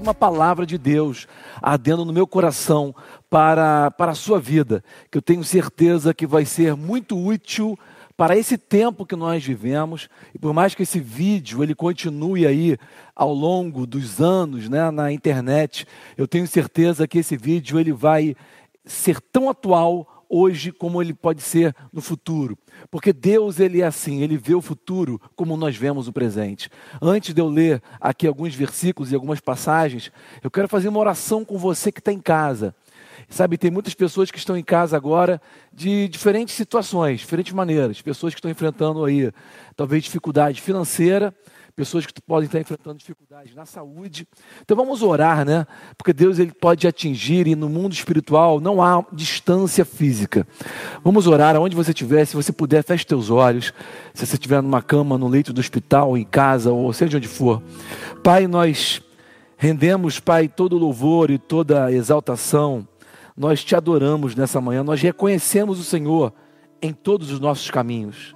Tenho uma palavra de Deus ardendo no meu coração para, para a sua vida, que eu tenho certeza que vai ser muito útil para esse tempo que nós vivemos, e por mais que esse vídeo ele continue aí ao longo dos anos, né, na internet, eu tenho certeza que esse vídeo ele vai ser tão atual hoje como ele pode ser no futuro. Porque Deus ele é assim, ele vê o futuro como nós vemos o presente. Antes de eu ler aqui alguns versículos e algumas passagens, eu quero fazer uma oração com você que está em casa. Sabe, tem muitas pessoas que estão em casa agora de diferentes situações, diferentes maneiras. Pessoas que estão enfrentando aí, talvez, dificuldade financeira, pessoas que podem estar enfrentando dificuldades na saúde. Então vamos orar, né? Porque Deus ele pode atingir e no mundo espiritual não há distância física. Vamos orar aonde você estiver, se você puder, feche teus olhos. Se você estiver numa cama, no leito do hospital, em casa ou seja onde for. Pai, nós rendemos, Pai, todo louvor e toda exaltação nós te adoramos nessa manhã, nós reconhecemos o Senhor em todos os nossos caminhos.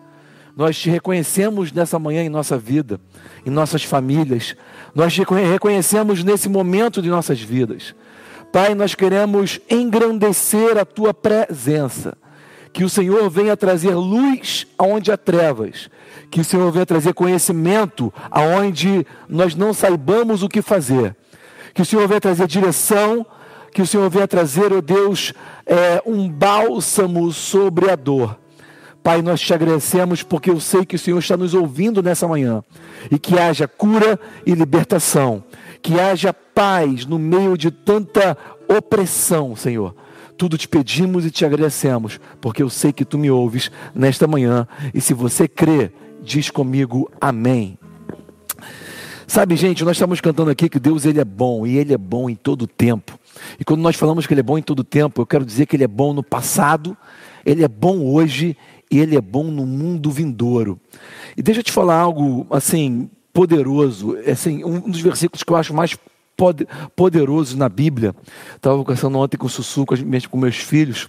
Nós te reconhecemos nessa manhã em nossa vida, em nossas famílias. Nós te reconhecemos nesse momento de nossas vidas. Pai, nós queremos engrandecer a tua presença. Que o Senhor venha trazer luz aonde há trevas. Que o Senhor venha trazer conhecimento aonde nós não saibamos o que fazer. Que o Senhor venha trazer direção que o Senhor venha trazer, ó oh Deus, é, um bálsamo sobre a dor. Pai, nós te agradecemos porque eu sei que o Senhor está nos ouvindo nessa manhã e que haja cura e libertação, que haja paz no meio de tanta opressão, Senhor. Tudo te pedimos e te agradecemos, porque eu sei que tu me ouves nesta manhã e se você crê, diz comigo amém. Sabe, gente, nós estamos cantando aqui que Deus ele é bom e ele é bom em todo tempo. E quando nós falamos que Ele é bom em todo tempo, eu quero dizer que Ele é bom no passado, Ele é bom hoje e Ele é bom no mundo vindouro. E deixa eu te falar algo assim poderoso, assim, um dos versículos que eu acho mais poderosos na Bíblia. Estava conversando ontem com o Sussu, com meus filhos.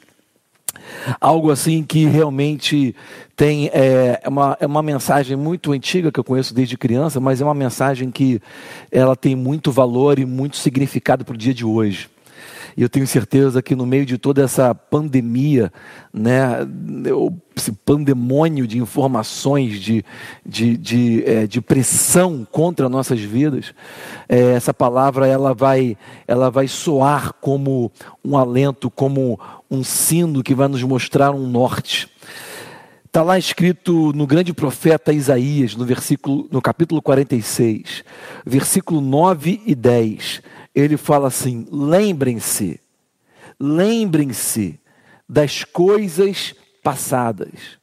Algo assim que realmente tem é, é, uma, é uma mensagem muito antiga que eu conheço desde criança, mas é uma mensagem que ela tem muito valor e muito significado para o dia de hoje. E eu tenho certeza que no meio de toda essa pandemia, né, esse pandemônio de informações, de, de, de, é, de pressão contra nossas vidas, é, essa palavra ela vai, ela vai soar como um alento, como um sino que vai nos mostrar um norte. Está lá escrito no grande profeta Isaías, no, versículo, no capítulo 46, versículo 9 e 10 ele fala assim: lembrem-se, lembrem-se das coisas passadas.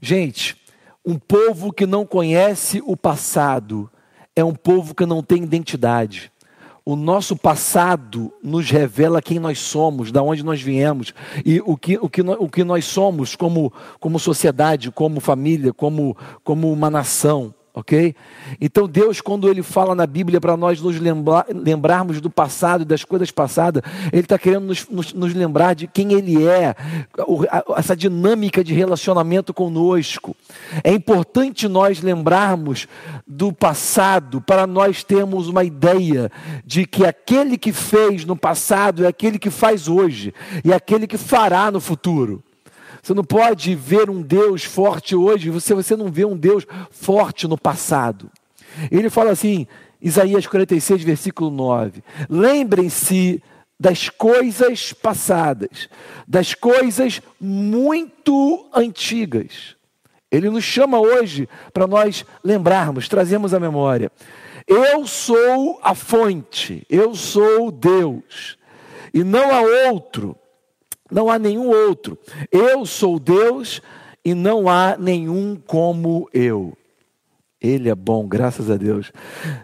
Gente, um povo que não conhece o passado é um povo que não tem identidade. O nosso passado nos revela quem nós somos, da onde nós viemos e o que, o que, o que nós somos como, como sociedade, como família, como, como uma nação ok? Então Deus, quando Ele fala na Bíblia para nós nos lembrar, lembrarmos do passado das coisas passadas, Ele está querendo nos, nos, nos, lembrar de quem Ele é, essa dinâmica de relacionamento conosco. É importante nós lembrarmos do passado para nós termos uma ideia de que aquele que fez no passado é aquele que faz hoje e é aquele que fará no futuro. Você não pode ver um Deus forte hoje, você, você não vê um Deus forte no passado. Ele fala assim, Isaías 46, versículo 9: Lembrem-se das coisas passadas, das coisas muito antigas. Ele nos chama hoje para nós lembrarmos, trazermos a memória. Eu sou a fonte, eu sou Deus, e não há outro. Não há nenhum outro. Eu sou Deus e não há nenhum como eu. Ele é bom, graças a Deus.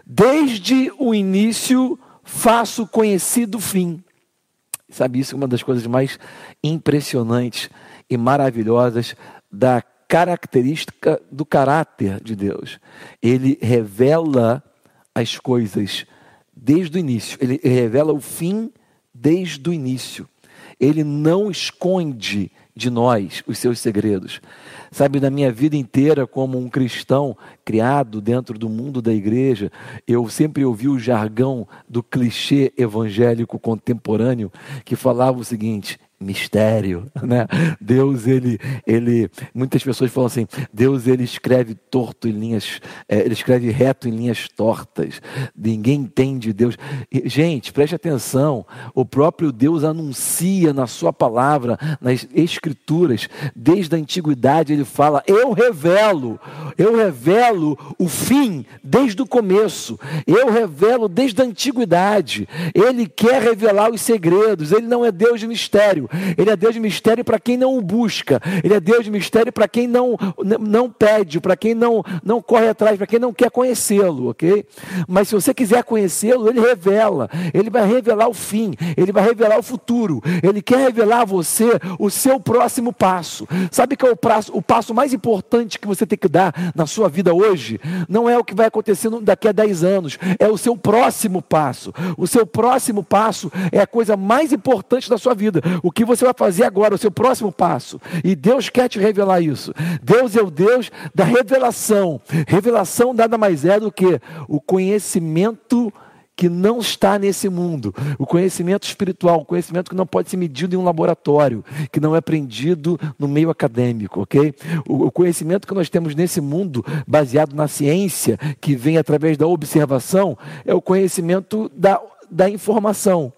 Desde o início faço conhecido o fim. Sabe, isso é uma das coisas mais impressionantes e maravilhosas da característica do caráter de Deus. Ele revela as coisas desde o início, ele revela o fim desde o início. Ele não esconde de nós os seus segredos. Sabe, na minha vida inteira, como um cristão criado dentro do mundo da igreja, eu sempre ouvi o jargão do clichê evangélico contemporâneo que falava o seguinte: mistério, né? Deus ele ele muitas pessoas falam assim, Deus ele escreve torto em linhas, é, ele escreve reto em linhas tortas. Ninguém entende Deus. Gente, preste atenção. O próprio Deus anuncia na sua palavra, nas escrituras, desde a antiguidade ele fala: "Eu revelo, eu revelo o fim desde o começo. Eu revelo desde a antiguidade. Ele quer revelar os segredos. Ele não é Deus de mistério. Ele é Deus de mistério para quem não o busca. Ele é Deus de mistério para quem não, não pede, para quem não, não corre atrás, para quem não quer conhecê-lo, ok? Mas se você quiser conhecê-lo, ele revela. Ele vai revelar o fim. Ele vai revelar o futuro. Ele quer revelar a você o seu próximo passo. Sabe que é o passo, o passo mais importante que você tem que dar na sua vida hoje? Não é o que vai acontecer daqui a 10 anos. É o seu próximo passo. O seu próximo passo é a coisa mais importante da sua vida. O que que você vai fazer agora, o seu próximo passo. E Deus quer te revelar isso. Deus é o Deus da revelação. Revelação nada mais é do que o conhecimento que não está nesse mundo, o conhecimento espiritual, o conhecimento que não pode ser medido em um laboratório, que não é aprendido no meio acadêmico, ok? O, conhecimento que nós temos nesse mundo, baseado na ciência, que vem através da observação, é o conhecimento da, da informação.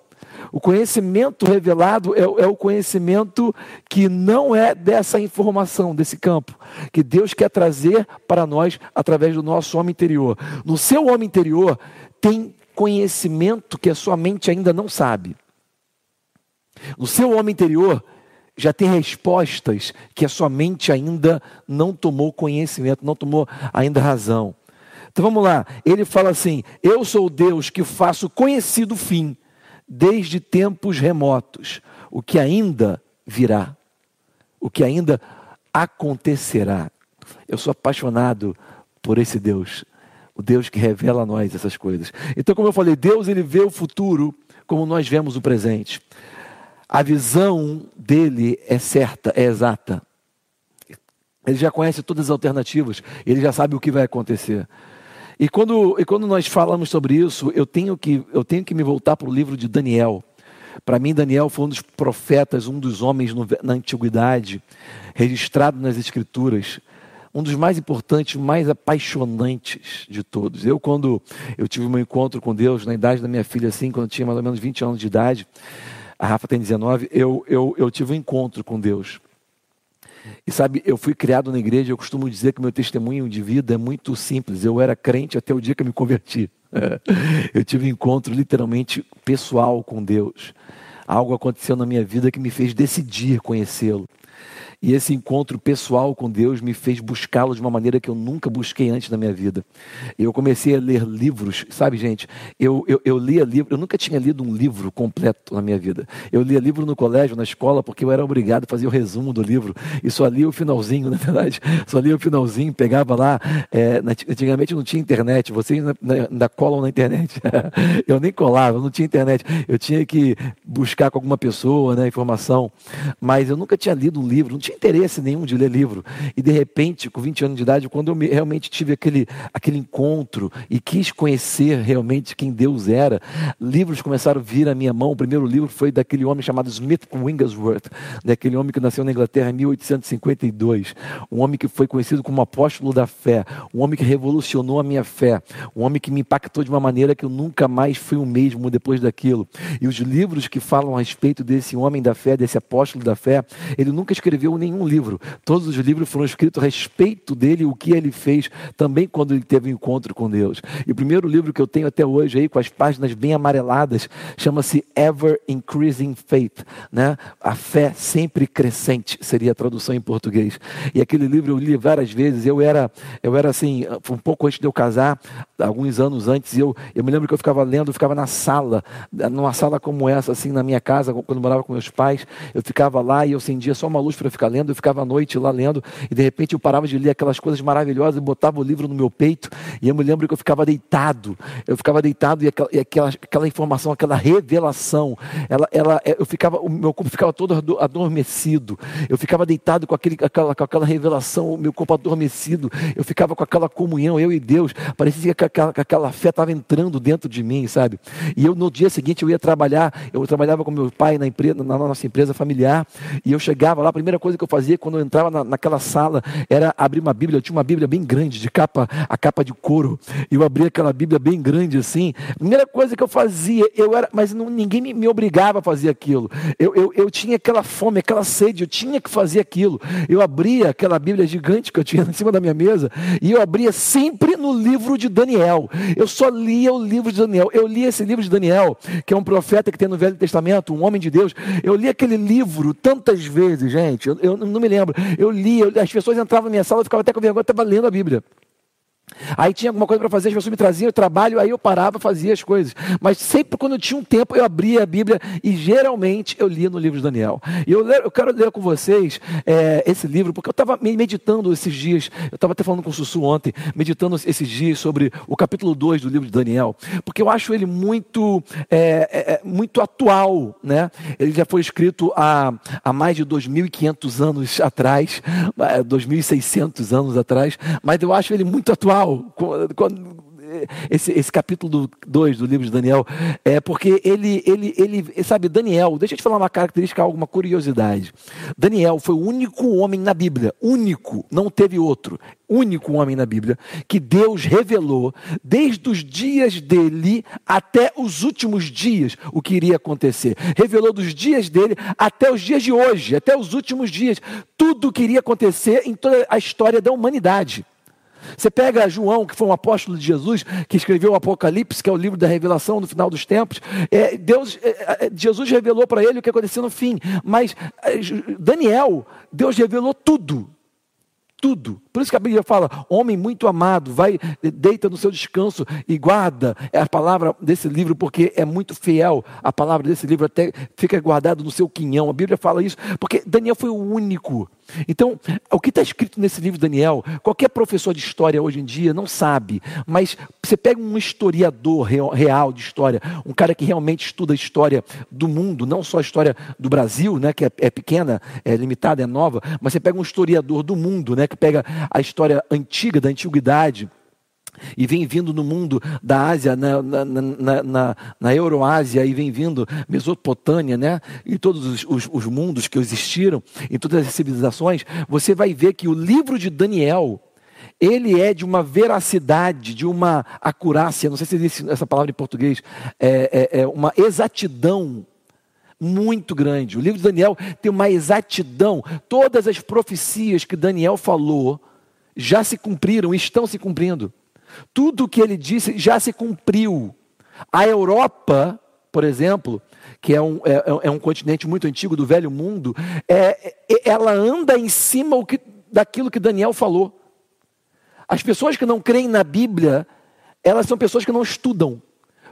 O conhecimento revelado é, é, o conhecimento que não é dessa informação, desse campo, que Deus quer trazer para nós através do nosso homem interior. No seu homem interior tem conhecimento que a sua mente ainda não sabe. No seu homem interior já tem respostas que a sua mente ainda não tomou conhecimento, não tomou ainda razão. Então vamos lá, ele fala assim: Eu sou Deus que faço conhecido o fim desde tempos remotos, o que ainda virá, o que ainda acontecerá. Eu sou apaixonado por esse Deus, o Deus que revela a nós essas coisas. Então, como eu falei, Deus ele vê o futuro como nós vemos o presente. A visão dele é certa, é exata. Ele já conhece todas as alternativas, ele já sabe o que vai acontecer. E quando, e quando nós falamos sobre isso, eu tenho que, eu tenho que me voltar para o livro de Daniel. Para mim, Daniel foi um dos profetas, um dos homens no, na antiguidade, registrado nas Escrituras, um dos mais importantes, mais apaixonantes de todos. Eu, quando eu tive meu encontro com Deus, na idade da minha filha, assim, quando eu tinha mais ou menos 20 anos de idade, a Rafa tem 19, eu, eu, eu tive um encontro com Deus. E sabe, eu fui criado na igreja, eu costumo dizer que meu testemunho de vida é muito simples. Eu era crente até o dia que eu me converti. Eu tive um encontro literalmente pessoal com Deus. Algo aconteceu na minha vida que me fez decidir conhecê-lo. E esse encontro pessoal com Deus me fez buscá-lo de uma maneira que eu nunca busquei antes na minha vida. Eu comecei a ler livros, sabe, gente? Eu, eu, eu lia livro, eu nunca tinha lido um livro completo na minha vida. Eu lia livro no colégio, na escola, porque eu era obrigado a fazer o resumo do livro. E só lia o finalzinho, na verdade. Só lia o finalzinho, pegava lá. É, antigamente não tinha internet, vocês ainda colam na internet. eu nem colava, não tinha internet. Eu tinha que buscar com alguma pessoa né, informação. Mas eu nunca tinha lido um livro, não tinha tinha interesse nenhum de ler livro. E de repente, com 20 anos de idade, quando eu realmente tive aquele, aquele encontro e quis conhecer realmente quem Deus era, livros começaram a vir à minha mão. O primeiro livro foi daquele homem chamado Smith Wigglesworth, daquele homem que nasceu na Inglaterra em 1852. Um homem que foi conhecido como apóstolo da fé, um homem que revolucionou a minha fé, um homem que me impactou de uma maneira que eu nunca mais fui o mesmo depois daquilo. E os livros que falam a respeito desse homem da fé, desse apóstolo da fé, ele nunca escreveu nenhum livro. Todos os livros foram escritos a respeito dele, o que ele fez também quando ele teve um encontro com Deus. E o primeiro livro que eu tenho até hoje aí, com as páginas bem amareladas, chama-se Ever Increasing Faith, né? A fé sempre crescente, seria a tradução em português. E aquele livro eu li várias vezes, eu era, eu era assim, um pouco antes de eu casar, alguns anos antes, eu, eu me lembro que eu ficava lendo, eu ficava na sala, numa sala como essa, assim, na minha casa, quando morava com meus pais, eu ficava lá e eu acendia só uma luz para ficar lendo, eu ficava à noite lá lendo, e de repente eu parava de ler aquelas coisas maravilhosas e botava o livro no meu peito, e eu me lembro que eu ficava deitado, eu ficava deitado e aquela, e aquela, aquela informação, aquela revelação, ela, ela, é, eu ficava, o meu corpo ficava todo adormecido, eu ficava deitado com, aquele, aquela, com aquela revelação, o meu corpo adormecido, eu ficava com aquela comunhão, eu e Deus, parecia que aquela, que aquela fé estava entrando dentro de mim, sabe? E eu no dia seguinte eu ia trabalhar, eu trabalhava com meu pai na, empresa, na nossa empresa familiar, e eu chegava lá, a primeira coisa que eu fazia quando eu entrava na, naquela sala era abrir uma Bíblia, eu tinha uma Bíblia bem grande, de capa, a capa de couro, e eu abria aquela Bíblia bem grande assim, primeira coisa que eu fazia, eu era, mas não, ninguém me, me, obrigava a fazer aquilo, eu, eu, eu tinha aquela fome, aquela sede, eu tinha que fazer aquilo, eu abria aquela Bíblia gigante que eu tinha em cima da minha mesa, e eu abria sempre no livro de Daniel, eu só lia o livro de Daniel, eu li esse livro de Daniel, que é um profeta que tem no Velho Testamento, um homem de Deus, eu li aquele livro tantas vezes, gente, eu, eu não me lembro, eu li, eu, as pessoas entravam na minha sala, eu ficava até com vergonha, estava lendo a Bíblia. Aí tinha alguma coisa para fazer, as pessoas me traziam, eu trabalho, aí eu parava, fazia as coisas. Mas sempre quando eu tinha um tempo, eu abria a Bíblia e geralmente eu lia no livro de Daniel. E eu, eu quero ler com vocês é, esse livro, porque eu estava meditando esses dias, eu estava até falando com o Sussu ontem, meditando esses dias sobre o capítulo 2 do livro de Daniel, porque eu acho ele muito, é, é, é muito atual. Né? Ele já foi escrito há, há mais de 2.500 anos atrás, 2.600 é, anos atrás, mas eu acho ele muito atual quando, esse, esse capítulo 2 do, do livro de Daniel, é porque ele, ele, ele, sabe, Daniel, deixa eu te falar uma característica, alguma curiosidade. Daniel foi o único homem na Bíblia, único, não teve outro, único homem na Bíblia, que Deus revelou desde os dias dele até os últimos dias o que iria acontecer. Revelou dos dias dele até os dias de hoje, até os últimos dias, tudo o que iria acontecer em toda a história da humanidade. Você pega João, que foi um apóstolo de Jesus, que escreveu o Apocalipse, que é o livro da revelação no final dos tempos. É, Deus, é, é Jesus revelou para ele o que aconteceu no fim. Mas é, Daniel, Deus revelou tudo. Tudo. Por isso que a Bíblia fala: homem muito amado, vai, deita no seu descanso e guarda é a palavra desse livro, porque é muito fiel. A palavra desse livro até fica guardado no seu quinhão. A Bíblia fala isso, porque Daniel foi o único. Então, o que está escrito nesse livro, Daniel, qualquer professor de história hoje em dia não sabe, mas você pega um historiador real de história, um cara que realmente estuda a história do mundo, não só a história do Brasil, né, que é, é pequena, é limitada, é nova, mas você pega um historiador do mundo, né, que pega a história antiga, da antiguidade, e vem vindo no mundo da Ásia, na, na, na, na, na Euroásia, e vem vindo Mesopotâmia, né? e todos os, os, os, mundos que existiram, em todas as civilizações, você vai ver que o livro de Daniel, ele é de uma veracidade, de uma acurácia, não sei se existe essa palavra em português, é, é, é uma exatidão muito grande. O livro de Daniel tem uma exatidão, todas as profecias que Daniel falou, já se cumpriram, estão se cumprindo. Tudo o que ele disse já se cumpriu. A Europa, por exemplo, que é um, é, é um continente muito antigo do velho mundo, é, é, ela anda em cima que, daquilo que Daniel falou. As pessoas que não creem na Bíblia, elas são pessoas que não estudam,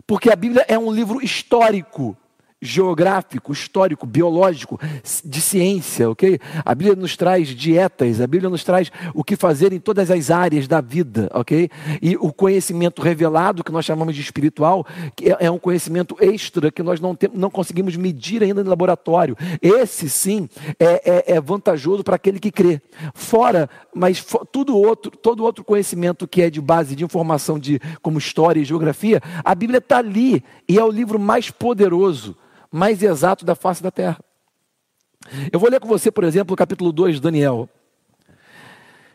porque a Bíblia é um livro histórico geográfico, histórico, biológico, de ciência, ok? A Bíblia nos traz dietas, a Bíblia nos traz o que fazer em todas as áreas da vida, ok? E o conhecimento revelado, que nós chamamos de espiritual, que é, é um conhecimento extra que nós não, tem, não conseguimos medir ainda no laboratório. Esse, sim, é, é, é vantajoso para aquele que crê. Fora, mas for, tudo outro, todo outro conhecimento que é de base de informação de como história e geografia, a Bíblia está ali e é o livro mais poderoso mais exato da face da terra. Eu vou ler com você, por exemplo, o capítulo 2 de Daniel.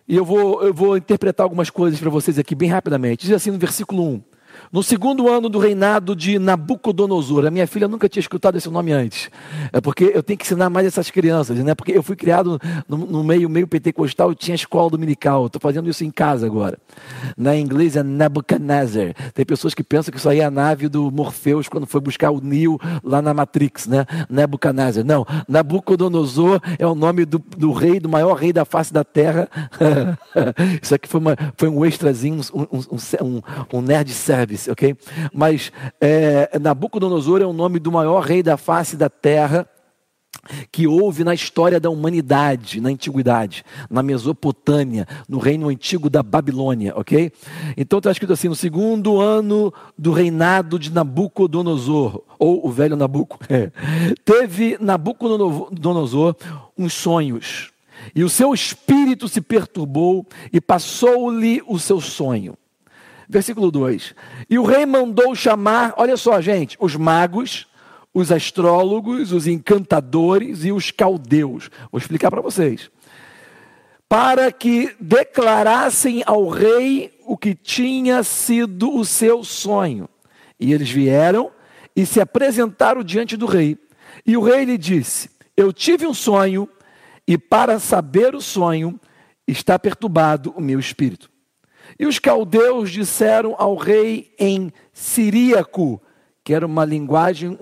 E eu vou, eu vou interpretar algumas coisas para vocês aqui bem rapidamente. Diz assim no versículo 1: No segundo ano do reinado de Nabucodonosor, a minha filha nunca tinha escutado esse nome antes. É porque eu tenho que ensinar mais essas crianças, né? Porque eu fui criado no, no meio meio pentecostal, eu tinha escola dominical. Estou fazendo isso em casa agora. Na inglês é Nebuchadnezzar. Tem pessoas que pensam que isso aí é a nave do Morpheus quando foi buscar o Neo lá na Matrix, né? Nebuchadnezzar. Não, Nabucodonosor é o nome do, do rei, do maior rei da face da terra. isso aqui foi, uma, foi um extrazinho, um, um, um, um nerd service ok? Mas é, Nabucodonosor é o nome do maior rei da face da terra que houve na história da humanidade, na antiguidade, na Mesopotâmia, no reino antigo da Babilônia, ok? Então está escrito assim: no segundo ano do reinado de Nabucodonosor, ou o velho Nabuco, é, teve Nabucodonosor uns sonhos, e o seu espírito se perturbou e passou-lhe o seu sonho. Versículo 2: E o rei mandou chamar, olha só, gente, os magos, os astrólogos, os encantadores e os caldeus. Vou explicar para vocês. Para que declarassem ao rei o que tinha sido o seu sonho. E eles vieram e se apresentaram diante do rei. E o rei lhe disse: Eu tive um sonho, e para saber o sonho, está perturbado o meu espírito. E os caldeus disseram ao rei em siríaco, que era uma linguagem,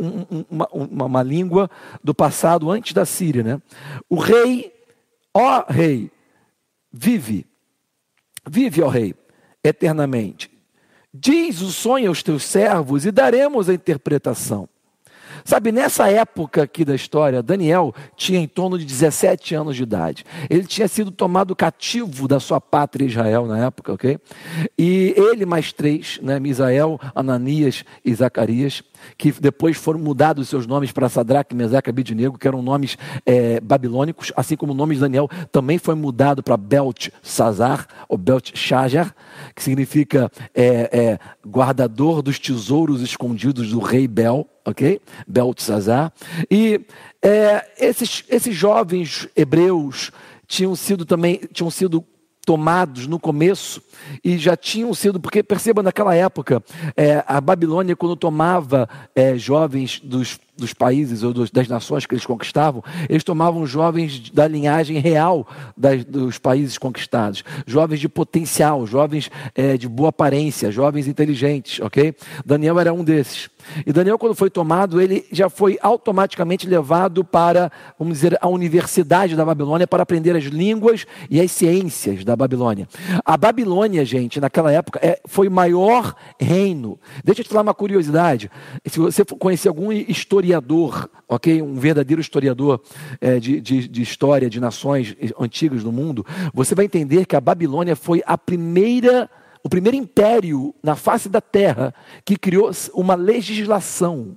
uma, uma, uma, língua do passado antes da Síria, né? O rei, ó rei, vive, vive, ó rei, eternamente. Diz o sonho aos teus servos e daremos a interpretação. Sabe, nessa época aqui da história, Daniel tinha em torno de 17 anos de idade. Ele tinha sido tomado cativo da sua pátria Israel na época, ok? E ele mais três, né, Misael, Ananias e Zacarias, que depois foram mudados seus nomes para Sadraque, Mesaque e que eram nomes é, babilônicos, assim como o nome de Daniel também foi mudado para Belt Sazar, ou Belt Shajar, que significa é, é, guardador dos tesouros escondidos do rei Bel, ok? Beltesazar. E é, esses, esses jovens hebreus tinham sido também, tinham sido tomados no começo e já tinham sido, porque perceba naquela época, é, a Babilônia, quando tomava é, jovens dos, dos países ou dos, das nações que eles conquistavam, eles tomavam jovens da linhagem real das, dos países conquistados, jovens de potencial, jovens é, de boa aparência, jovens inteligentes, ok? Daniel era um desses. E Daniel, quando foi tomado, ele já foi automaticamente levado para, vamos dizer, a universidade da Babilônia para aprender as línguas e as ciências da Babilônia. A Babilônia, gente, naquela época, é, foi o maior reino. Deixa eu te falar uma curiosidade. Se você conhecer algum historiador, ok? Um verdadeiro historiador é, de, de, de história de nações antigas do mundo, você vai entender que a Babilônia foi a primeira o primeiro império na face da terra que criou uma legislação.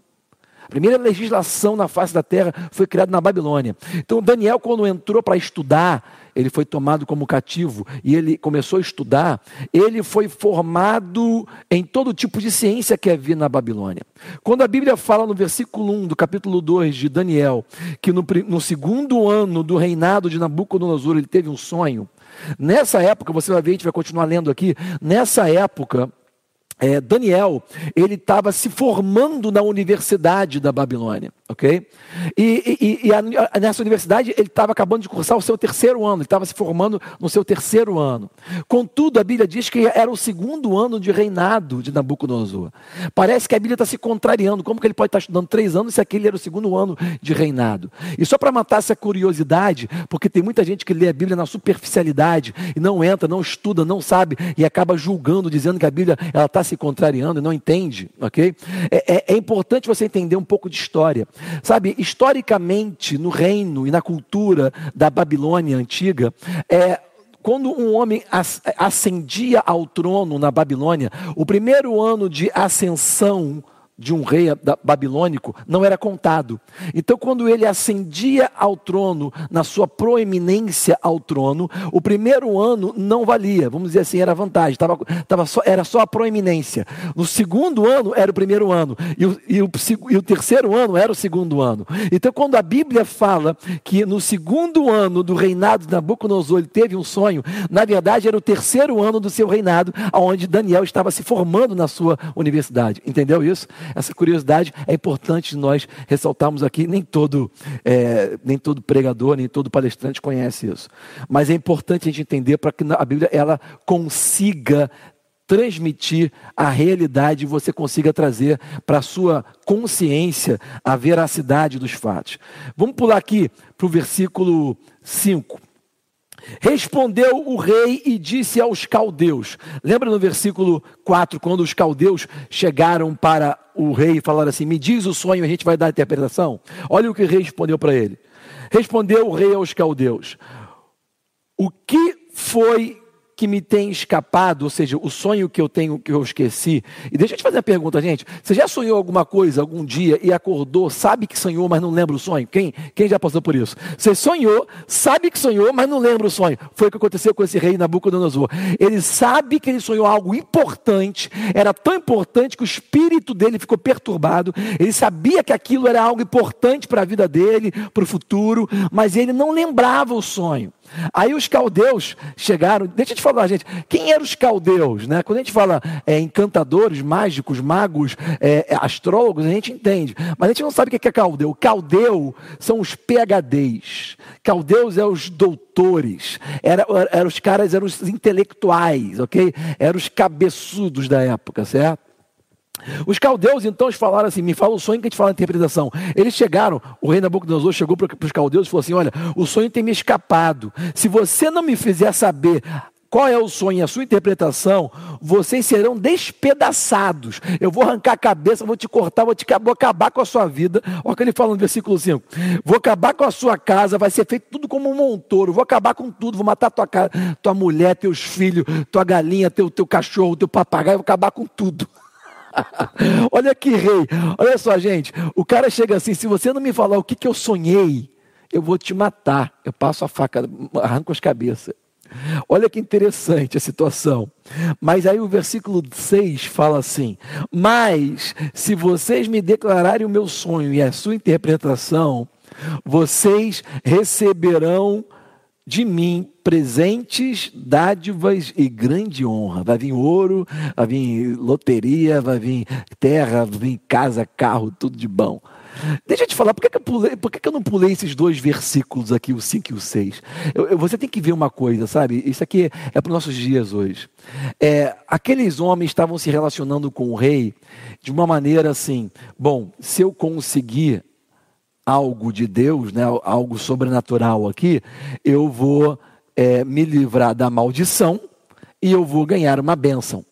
A primeira legislação na face da terra foi criada na Babilônia. Então, Daniel, quando entrou para estudar, ele foi tomado como cativo e ele começou a estudar. Ele foi formado em todo tipo de ciência que havia na Babilônia. Quando a Bíblia fala no versículo 1 do capítulo 2 de Daniel, que no, no segundo ano do reinado de Nabucodonosor ele teve um sonho, Nessa época, você vai ver, a gente vai continuar lendo aqui, nessa época, é, Daniel, ele estava se formando na universidade da Babilônia, ok? E, e, e a, nessa universidade ele estava acabando de cursar o seu terceiro ano, ele estava se formando no seu terceiro ano. Contudo, a Bíblia diz que era o segundo ano de reinado de Nabucodonosor. Parece que a Bíblia está se contrariando, como que ele pode estar estudando três anos se aquele era o segundo ano de reinado? E só para matar essa curiosidade, porque tem muita gente que lê a Bíblia na superficialidade e não entra, não estuda, não sabe e acaba julgando, dizendo que a Bíblia ela está se contrariando e não entende, ok? É, é, é, importante você entender um pouco de história. Sabe, historicamente, no reino e na cultura da Babilônia antiga, é, quando um homem ascendia ao trono na Babilônia, o primeiro ano de ascensão de um rei babilônico não era contado. Então, quando ele ascendia ao trono, na sua proeminência ao trono, o primeiro ano não valia, vamos dizer assim, era vantagem, tava, tava só, era só a proeminência. No segundo ano era o primeiro ano, e o, e, o, e o terceiro ano era o segundo ano. Então, quando a Bíblia fala que no segundo ano do reinado de Nabucodonosor ele teve um sonho, na verdade era o terceiro ano do seu reinado, onde Daniel estava se formando na sua universidade. Entendeu isso? Essa curiosidade é importante nós ressaltarmos aqui. Nem todo, é, nem todo pregador, nem todo palestrante conhece isso. Mas é importante a gente entender para que a Bíblia ela consiga transmitir a realidade e você consiga trazer para a sua consciência a veracidade dos fatos. Vamos pular aqui para o versículo 5. Respondeu o rei e disse aos caldeus. Lembra no versículo 4, quando os caldeus chegaram para o rei e falaram assim: Me diz o sonho, a gente vai dar a interpretação? Olha o que o rei respondeu para ele. Respondeu o rei aos caldeus: O que foi que me tem escapado, ou seja, o sonho que eu tenho que eu esqueci. E deixa eu te fazer uma pergunta, gente. Você já sonhou alguma coisa algum dia e acordou, sabe que sonhou, mas não lembra o sonho? Quem, quem já passou por isso? Você sonhou, sabe que sonhou, mas não lembra o sonho. Foi o que aconteceu com esse rei Nabucodonosor. Ele sabe que ele sonhou algo importante, era tão importante que o espírito dele ficou perturbado. Ele sabia que aquilo era algo importante para a vida dele, para o futuro, mas ele não lembrava o sonho. Aí os caldeus chegaram, deixa eu te falar, gente, quem eram os caldeus? Né? Quando a gente fala é, encantadores, mágicos, magos, é, é astrólogos, a gente entende, mas a gente não sabe o que é caldeu. Caldeu são os PHDs, caldeus é os doutores, eram era os caras, eram os intelectuais, ok? Eram os cabeçudos da época, certo? Os caldeus então falaram assim: me fala o sonho que a gente fala a interpretação. Eles chegaram, o rei Nabucodonosor chegou para os caldeus e falou assim: olha, o sonho tem me escapado. Se você não me fizer saber qual é o sonho e a sua interpretação, vocês serão despedaçados. Eu vou arrancar a cabeça, vou te cortar, vou, te, vou acabar com a sua vida. Olha o que ele fala no versículo 5. Vou acabar com a sua casa, vai ser feito tudo como um montouro. Vou acabar com tudo, vou matar tua, tua mulher, teus filhos, tua galinha, teu, teu cachorro, teu papagaio, vou acabar com tudo. Olha que rei. Olha só, gente. O cara chega assim: se você não me falar o que, que eu sonhei, eu vou te matar. Eu passo a faca, arranco as cabeças. Olha que interessante a situação. Mas aí o versículo 6 fala assim: Mas se vocês me declararem o meu sonho e a sua interpretação, vocês receberão de mim presentes, dádivas e grande honra. Vai vir ouro, vai vir loteria, vai vir terra, vai vir casa, carro, tudo de bom. Deixa eu te falar, por que, que, eu, pulei, por que, que eu não pulei esses dois versículos aqui, o 5 e o 6? Eu, eu, você tem que ver uma coisa, sabe? Isso aqui é para os nossos dias hoje. É, aqueles homens estavam se relacionando com o rei de uma maneira assim: bom, se eu conseguir algo de Deus, né, algo sobrenatural aqui, eu vou é, me livrar da maldição e eu vou ganhar uma bênção.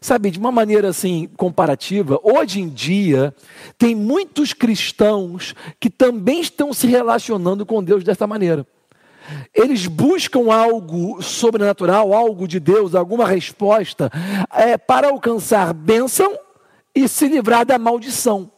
Sabe, de uma maneira assim comparativa, hoje em dia tem muitos cristãos que também estão se relacionando com Deus dessa maneira. Eles buscam algo sobrenatural, algo de Deus, alguma resposta é, para alcançar bênção e se livrar da maldição.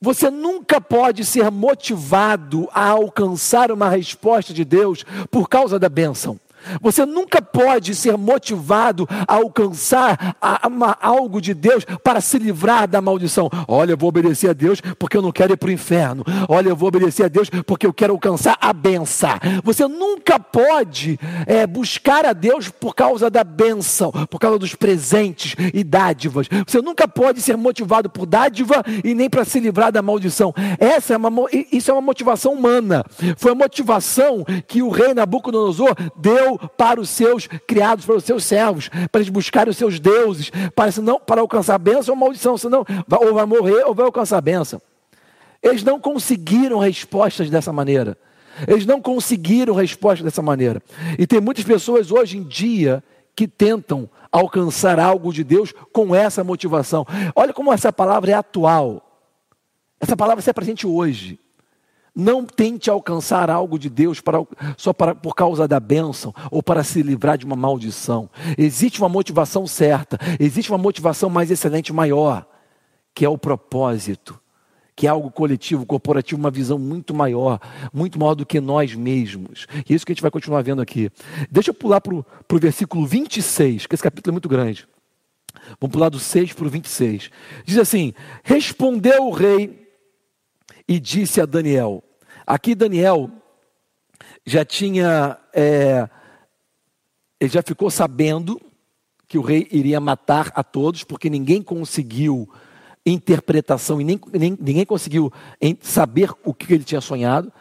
Você nunca pode ser motivado a alcançar uma resposta de Deus por causa da bênção. Você nunca pode ser motivado a alcançar a, a, algo de Deus para se livrar da maldição. Olha, eu vou obedecer a Deus porque eu não quero ir para o inferno. Olha, eu vou obedecer a Deus porque eu quero alcançar a benção. Você nunca pode é, buscar a Deus por causa da benção, por causa dos presentes e dádivas. Você nunca pode ser motivado por dádiva e nem para se livrar da maldição. Essa é uma, isso é uma motivação humana. Foi a motivação que o rei Nabucodonosor deu para os seus criados, para os seus servos, para eles buscarem os seus deuses, para, senão, para alcançar bênção ou maldição, senão ou vai morrer ou vai alcançar bênção. Eles não conseguiram respostas dessa maneira. Eles não conseguiram respostas dessa maneira. E tem muitas pessoas hoje em dia que tentam alcançar algo de Deus com essa motivação. Olha como essa palavra é atual. Essa palavra é presente hoje. Não tente alcançar algo de Deus para, só para, por causa da bênção ou para se livrar de uma maldição. Existe uma motivação certa, existe uma motivação mais excelente, maior. que é o propósito, que é algo coletivo, corporativo, uma visão muito maior, muito maior do que nós mesmos. E é isso que a gente vai continuar vendo aqui. Deixa eu pular para o versículo 26, que esse capítulo é muito grande. Vamos pular do 6 para o 26. Diz assim: Respondeu o rei e disse a Daniel. Aqui Daniel já tinha, é, ele já ficou sabendo que o rei iria matar a todos, porque ninguém conseguiu interpretação e nem, nem ninguém conseguiu saber o que ele tinha sonhado.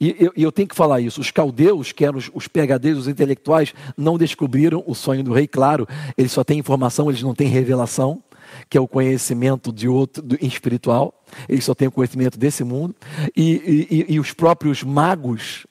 E eu, eu, tenho que falar isso: os caldeus, que eram os, os PHDs, os intelectuais, não descobriram o sonho do rei, claro, eles só têm informação, eles não têm revelação, que é o conhecimento de outro do, espiritual, eles só têm o conhecimento desse mundo. E, e, e os próprios magos,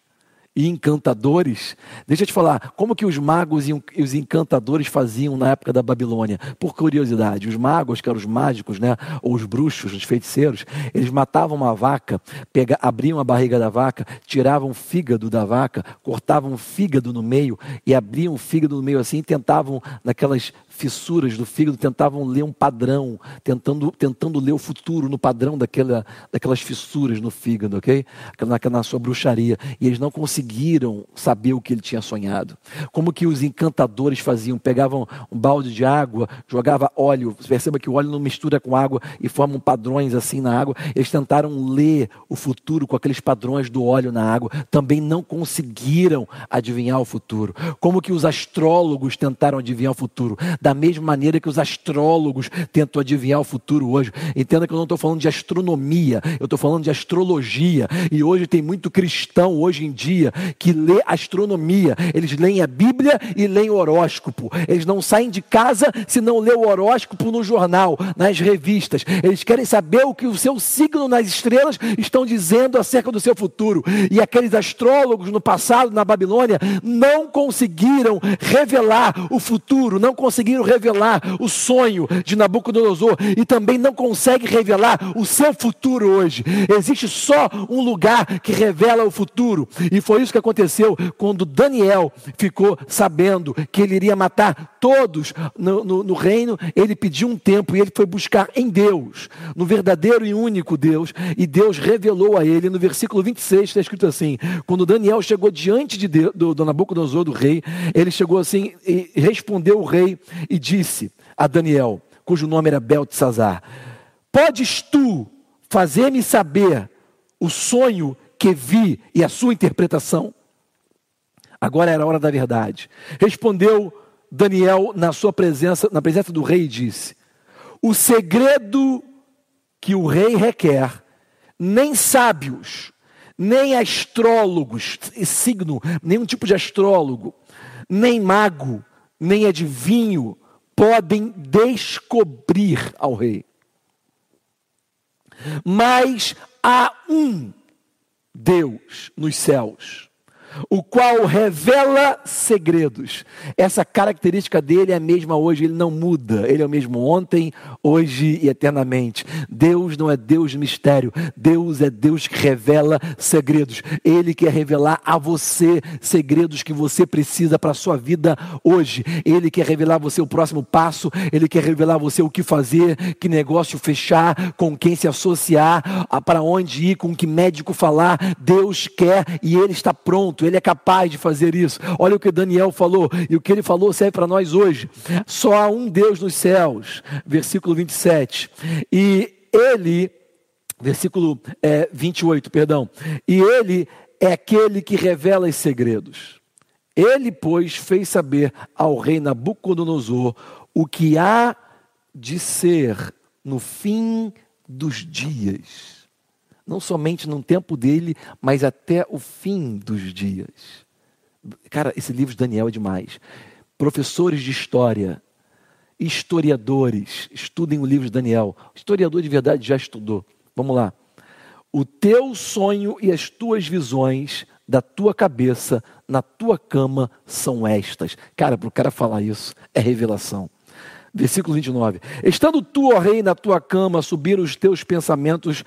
e encantadores. Deixa eu te falar, como que os magos e os encantadores faziam na época da Babilônia? Por curiosidade, os magos, que eram os mágicos, né, ou os bruxos, os feiticeiros, eles matavam uma vaca, pega, abriam a barriga da vaca, tiravam o fígado da vaca, cortavam o fígado no meio e abriam o fígado no meio assim e tentavam, naquelas fissuras do fígado, tentavam ler um padrão, tentando, tentando ler o futuro no padrão daquela, daquelas fissuras no fígado, ok? Na, na sua bruxaria. E eles não conseguiram saber o que ele tinha sonhado. Como que os encantadores faziam? Pegavam um balde de água, jogava óleo. Perceba que o óleo não mistura com água e formam padrões assim na água. Eles tentaram ler o futuro com aqueles padrões do óleo na água. Também não conseguiram adivinhar o futuro. Como que os astrólogos tentaram adivinhar o futuro? Da da mesma maneira que os astrólogos tentam adivinhar o futuro hoje. Entenda que eu não estou falando de astronomia, eu estou falando de astrologia. E hoje tem muito cristão, hoje em dia, que lê astronomia. Eles leem a Bíblia e leem o horóscopo. Eles não saem de casa se não lê o horóscopo no jornal, nas revistas. Eles querem saber o que o seu signo nas estrelas estão dizendo acerca do seu futuro. E aqueles astrólogos no passado, na Babilônia, não conseguiram revelar o futuro, não conseguiram conseguiram revelar o sonho de Nabucodonosor e também não consegue revelar o seu futuro hoje. Existe só um lugar que revela o futuro. E foi isso que aconteceu quando Daniel ficou sabendo que ele iria matar todos no, no, no reino. Ele pediu um tempo e ele foi buscar em Deus, no verdadeiro e único Deus. E Deus revelou a ele. No versículo 26 está escrito assim: quando Daniel chegou diante de Deus, do, do Nabucodonosor, do rei, ele chegou assim e respondeu o rei e disse a Daniel, cujo nome era Beltesazar: Podes tu fazer-me saber o sonho que vi e a sua interpretação? Agora era a hora da verdade. Respondeu Daniel na sua presença, na presença do rei e disse: O segredo que o rei requer, nem sábios, nem astrólogos, signo, nenhum tipo de astrólogo, nem mago, nem adivinho podem descobrir ao rei. Mas há um Deus nos céus o qual revela segredos. Essa característica dele é a mesma hoje, ele não muda, ele é o mesmo ontem, hoje e eternamente. Deus não é Deus de mistério, Deus é Deus que revela segredos. Ele quer revelar a você segredos que você precisa para a sua vida hoje. Ele quer revelar a você o próximo passo, ele quer revelar a você o que fazer, que negócio fechar, com quem se associar, para onde ir, com que médico falar. Deus quer e ele está pronto ele é capaz de fazer isso. Olha o que Daniel falou, e o que ele falou serve para nós hoje. Só há um Deus nos céus, versículo 27. E ele, versículo é, 28, perdão. E ele é aquele que revela os segredos. Ele, pois, fez saber ao rei Nabucodonosor o que há de ser no fim dos dias não somente no tempo dele, mas até o fim dos dias. Cara, esse livro de Daniel é demais. Professores de história, historiadores, estudem o livro de Daniel. historiador de verdade já estudou. Vamos lá. O teu sonho e as tuas visões da tua cabeça na tua cama são estas. Cara, para o cara falar isso, é revelação. Versículo 29. Estando tu, ó rei, na tua cama, subiram os teus pensamentos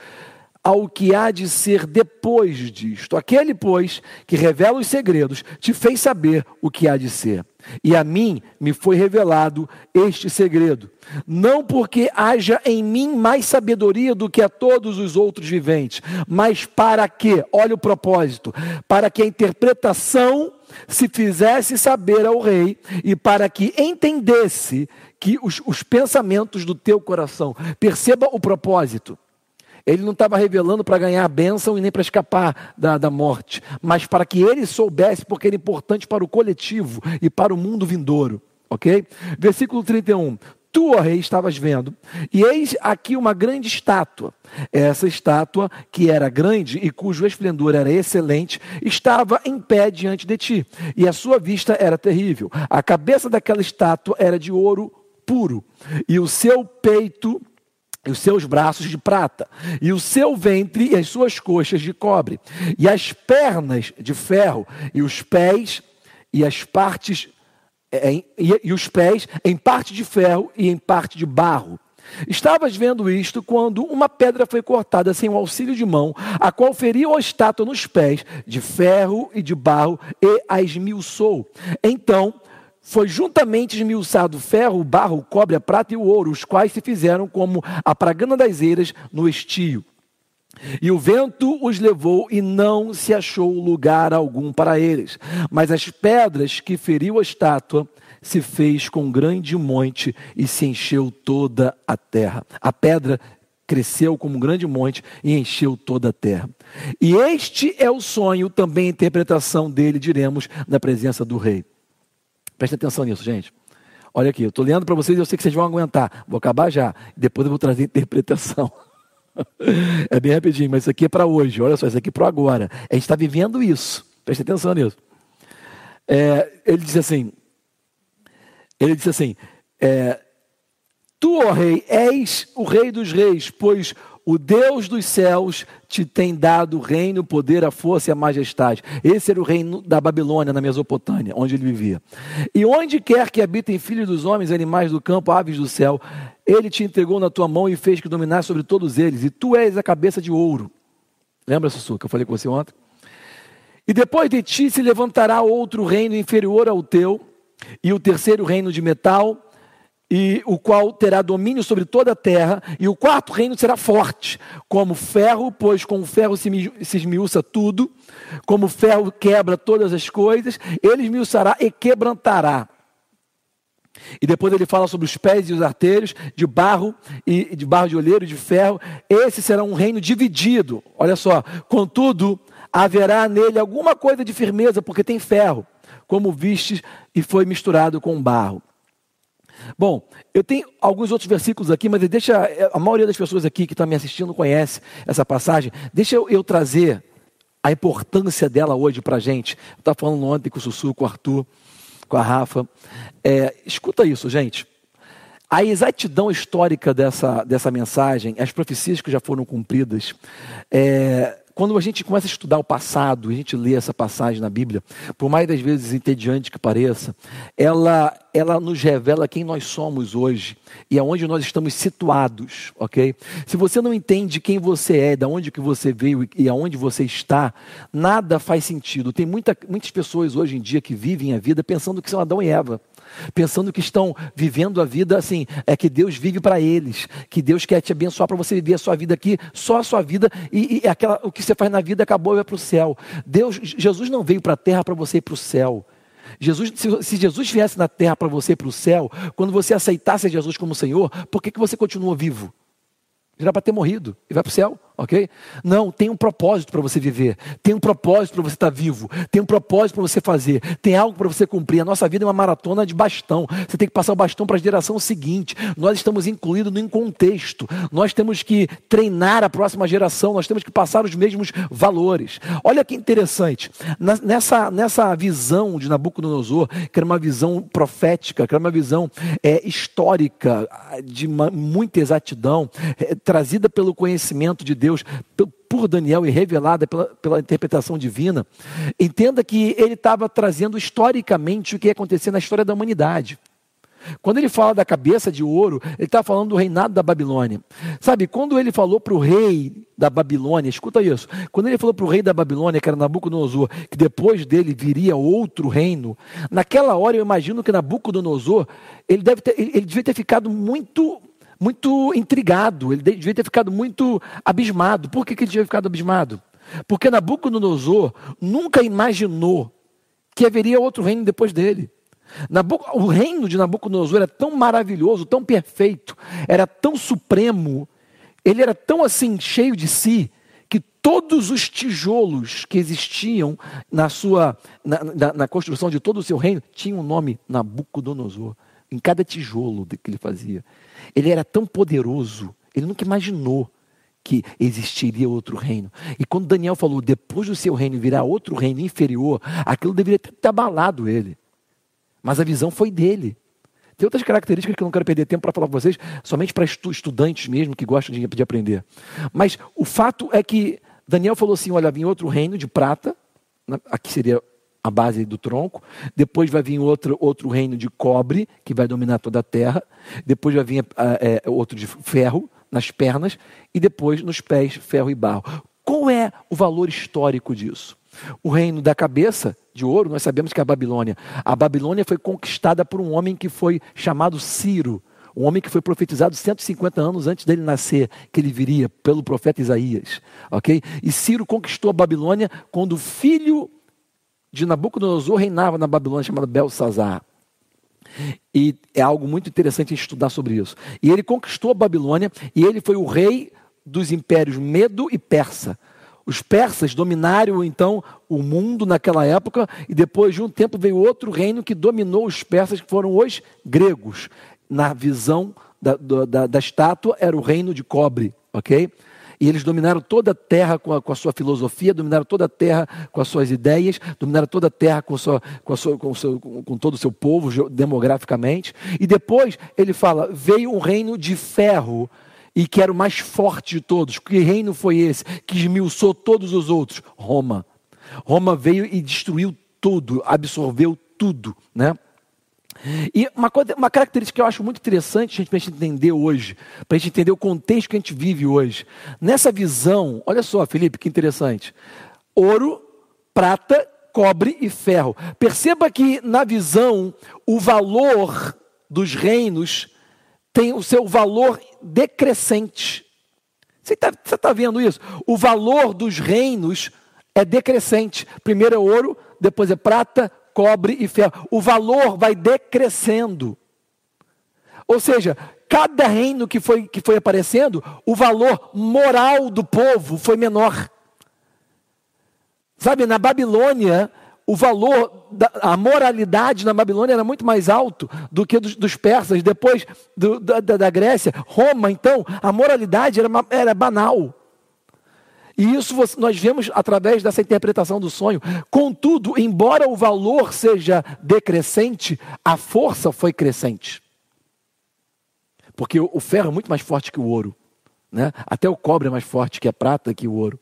ao que há de ser depois disto. Aquele, pois, que revela os segredos, te fez saber o que há de ser. E a mim me foi revelado este segredo. Não porque haja em mim mais sabedoria do que a todos os outros viventes, mas para que, olha o propósito, para que a interpretação se fizesse saber ao rei e para que entendesse que os, os pensamentos do teu coração. Perceba o propósito. Ele não estava revelando para ganhar a bênção e nem para escapar da, da morte, mas para que ele soubesse, porque era importante para o coletivo e para o mundo vindouro. Ok? Versículo 31. Tu, ó rei, estavas vendo, e eis aqui uma grande estátua. Essa estátua, que era grande e cujo esplendor era excelente, estava em pé diante de ti, e a sua vista era terrível. A cabeça daquela estátua era de ouro puro, e o seu peito e os seus braços de prata, e o seu ventre e as suas coxas de cobre, e as pernas de ferro, e os pés e as partes é, e, e os pés em parte de ferro e em parte de barro. Estavas vendo isto quando uma pedra foi cortada sem o auxílio de mão, a qual feriu a estátua nos pés, de ferro e de barro, e a esmiuçou. Então foi juntamente esmiuçado o ferro, o barro, o cobre, a prata e o ouro, os quais se fizeram como a pragana das eiras no estio. E o vento os levou e não se achou lugar algum para eles. Mas as pedras que feriu a estátua se fez com grande monte e se encheu toda a terra. A pedra cresceu como um grande monte e encheu toda a terra. E este é o sonho, também a interpretação dele, diremos, na presença do rei. Preste atenção nisso, gente. Olha aqui, eu estou lendo para vocês e eu sei que vocês vão aguentar. Vou acabar já. Depois eu vou trazer interpretação. é bem rapidinho, mas isso aqui é para hoje. Olha só, isso aqui é para agora. A gente está vivendo isso. Preste atenção nisso. É, ele disse assim: ele disse assim: é, Tu, ó rei, és o rei dos reis, pois o Deus dos céus te tem dado o reino, o poder, a força e a majestade. Esse era o reino da Babilônia, na Mesopotâmia, onde ele vivia. E onde quer que habitem filhos dos homens, animais do campo, aves do céu, ele te entregou na tua mão e fez que dominasse sobre todos eles. E tu és a cabeça de ouro. Lembra, Sussu, que eu falei com você ontem? E depois de ti se levantará outro reino inferior ao teu, e o terceiro reino de metal, e o qual terá domínio sobre toda a terra, e o quarto reino será forte, como ferro, pois com o ferro se, se esmiuça tudo, como o ferro quebra todas as coisas, ele esmiuçará e quebrantará. E depois ele fala sobre os pés e os artérios de barro e de barro de olheiro de ferro. Esse será um reino dividido. Olha só, contudo, haverá nele alguma coisa de firmeza, porque tem ferro, como viste e foi misturado com barro. Bom, eu tenho alguns outros versículos aqui, mas deixa a maioria das pessoas aqui que está me assistindo conhece essa passagem. Deixa eu, eu trazer a importância dela hoje para a gente. Estava falando ontem com o Sussu, com o Arthur, com a Rafa. É, escuta isso, gente. A exatidão histórica dessa, dessa mensagem, as profecias que já foram cumpridas, é, quando a gente começa a estudar o passado, a gente lê essa passagem na Bíblia, por mais das vezes entediante que pareça, ela, ela nos revela quem nós somos hoje e aonde nós estamos situados, ok? Se você não entende quem você é, de onde que você veio e aonde você está, nada faz sentido. Tem muita, muitas pessoas hoje em dia que vivem a vida pensando que são Adão e Eva pensando que estão vivendo a vida assim, é que Deus vive para eles, que Deus quer te abençoar para você viver a sua vida aqui, só a sua vida e, e aquela, o que você faz na vida acabou e vai para o céu. Deus, Jesus não veio para a terra para você ir para o céu. Jesus, se, se, Jesus viesse na terra para você ir para o céu, quando você aceitasse Jesus como Senhor, por que, que você continua vivo? Já era para ter morrido e vai para o céu ok? Não, tem um propósito para você viver, tem um propósito para você estar tá vivo, tem um propósito para você fazer, tem algo para você cumprir. A nossa vida é uma maratona de bastão. Você tem que passar o bastão para a geração seguinte. Nós estamos incluídos num contexto. Nós temos que treinar a próxima geração, nós temos que passar os mesmos valores. Olha que interessante. Nessa, nessa visão de Nabucodonosor, que era uma visão profética, que era uma visão é, histórica, de uma, muita exatidão, é, trazida pelo conhecimento de Deus Deus por Daniel e revelada pela, pela interpretação divina, entenda que ele estava trazendo historicamente o que ia acontecer na história da humanidade. Quando ele fala da cabeça de ouro, ele está falando do reinado da Babilônia. Sabe, quando ele falou para o rei da Babilônia, escuta isso, quando ele falou para o rei da Babilônia, que era Nabucodonosor, que depois dele viria outro reino, naquela hora eu imagino que Nabucodonosor, ele, deve ter, ele devia ter ficado muito muito intrigado, ele devia ter ficado muito abismado. Por que, que ele ter ficado abismado? Porque Nabucodonosor nunca imaginou que haveria outro reino depois dele. O reino de Nabucodonosor era tão maravilhoso, tão perfeito, era tão supremo, ele era tão assim cheio de si, que todos os tijolos que existiam na sua na, na, na construção de todo o seu reino tinham o nome Nabucodonosor. Em cada tijolo que ele fazia. Ele era tão poderoso, ele nunca imaginou que existiria outro reino. E quando Daniel falou, depois do seu reino virá outro reino inferior, aquilo deveria ter abalado ele. Mas a visão foi dele. Tem outras características que eu não quero perder tempo para falar com vocês, somente para estu estudantes mesmo que gostam de, de aprender. Mas o fato é que Daniel falou assim: olha, vem outro reino de prata, aqui seria a base do tronco, depois vai vir outro, outro reino de cobre, que vai dominar toda a terra, depois vai vir é, outro de ferro nas pernas, e depois nos pés, ferro e barro. Qual é o valor histórico disso? O reino da cabeça de ouro, nós sabemos que é a Babilônia. A Babilônia foi conquistada por um homem que foi chamado Ciro, um homem que foi profetizado 150 anos antes dele nascer, que ele viria pelo profeta Isaías, ok? E Ciro conquistou a Babilônia quando o filho de Nabucodonosor reinava na Babilônia, chamado Belsazar. E é algo muito interessante estudar sobre isso. E ele conquistou a Babilônia e ele foi o rei dos impérios Medo e Persa. Os persas dominaram então o mundo naquela época e depois de um tempo veio outro reino que dominou os persas, que foram os gregos. Na visão da, da, da estátua era o reino de cobre, ok? E eles dominaram toda a terra com a, com a, sua filosofia, dominaram toda a terra com as suas ideias, dominaram toda a terra com, sua, com, sua, com, seu, com todo o seu povo demograficamente. E depois ele fala: veio um reino de ferro e que era o mais forte de todos. Que reino foi esse que esmiuçou todos os outros? Roma. Roma veio e destruiu tudo, absorveu tudo, né? E uma, coisa, uma característica que eu acho muito interessante para a gente entender hoje, para a gente entender o contexto que a gente vive hoje. Nessa visão, olha só, Felipe, que interessante. Ouro, prata, cobre e ferro. Perceba que na visão, o valor dos reinos tem o seu valor decrescente. Você está tá vendo isso? O valor dos reinos é decrescente. Primeiro é ouro, depois é prata, cobre e ferro. O valor vai decrescendo. Ou seja, cada reino que foi, que foi aparecendo, o valor moral do povo foi menor. Sabe, na Babilônia, o valor, da, a moralidade na Babilônia era muito mais alto do que dos, dos persas. Depois do, da, da, Grécia, Roma, então, a moralidade era, era banal. E isso nós vemos através dessa interpretação do sonho. Contudo, embora o valor seja decrescente, a força foi crescente. Porque o ferro é muito mais forte que o ouro. Né? Até o cobre é mais forte que a prata, que o ouro.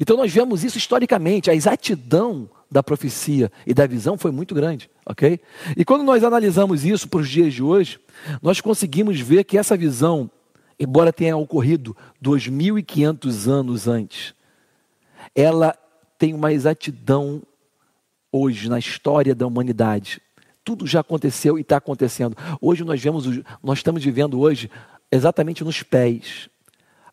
Então nós vemos isso historicamente, a exatidão da profecia e da visão foi muito grande, ok? E quando nós analisamos isso para os dias de hoje, nós conseguimos ver que essa visão, embora tenha ocorrido 2.500 anos antes, ela tem uma exatidão hoje na história da humanidade. Tudo já aconteceu e está acontecendo. Hoje nós vemos, nós estamos vivendo hoje exatamente nos pés,